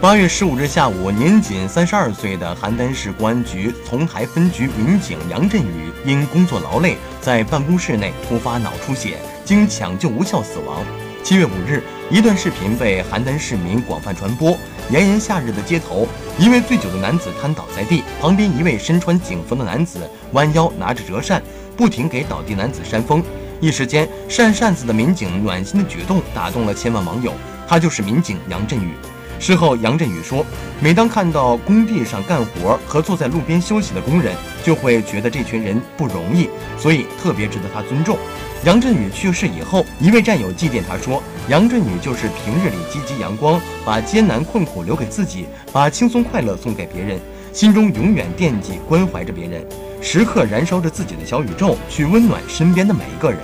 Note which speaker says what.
Speaker 1: 八月十五日下午，年仅三十二岁的邯郸市公安局丛台分局民警杨振宇因工作劳累，在办公室内突发脑出血，经抢救无效死亡。七月五日，一段视频被邯郸市民广泛传播。炎炎夏日的街头，一位醉酒的男子瘫倒在地，旁边一位身穿警服的男子弯腰拿着折扇，不停给倒地男子扇风。一时间，扇扇子的民警暖心的举动打动了千万网友。他就是民警杨振宇。事后，杨振宇说：“每当看到工地上干活和坐在路边休息的工人，就会觉得这群人不容易，所以特别值得他尊重。”杨振宇去世以后，一位战友祭奠他说：“杨振宇就是平日里积极阳光，把艰难困苦留给自己，把轻松快乐送给别人，心中永远惦记关怀着别人，时刻燃烧着自己的小宇宙，去温暖身边的每一个人。”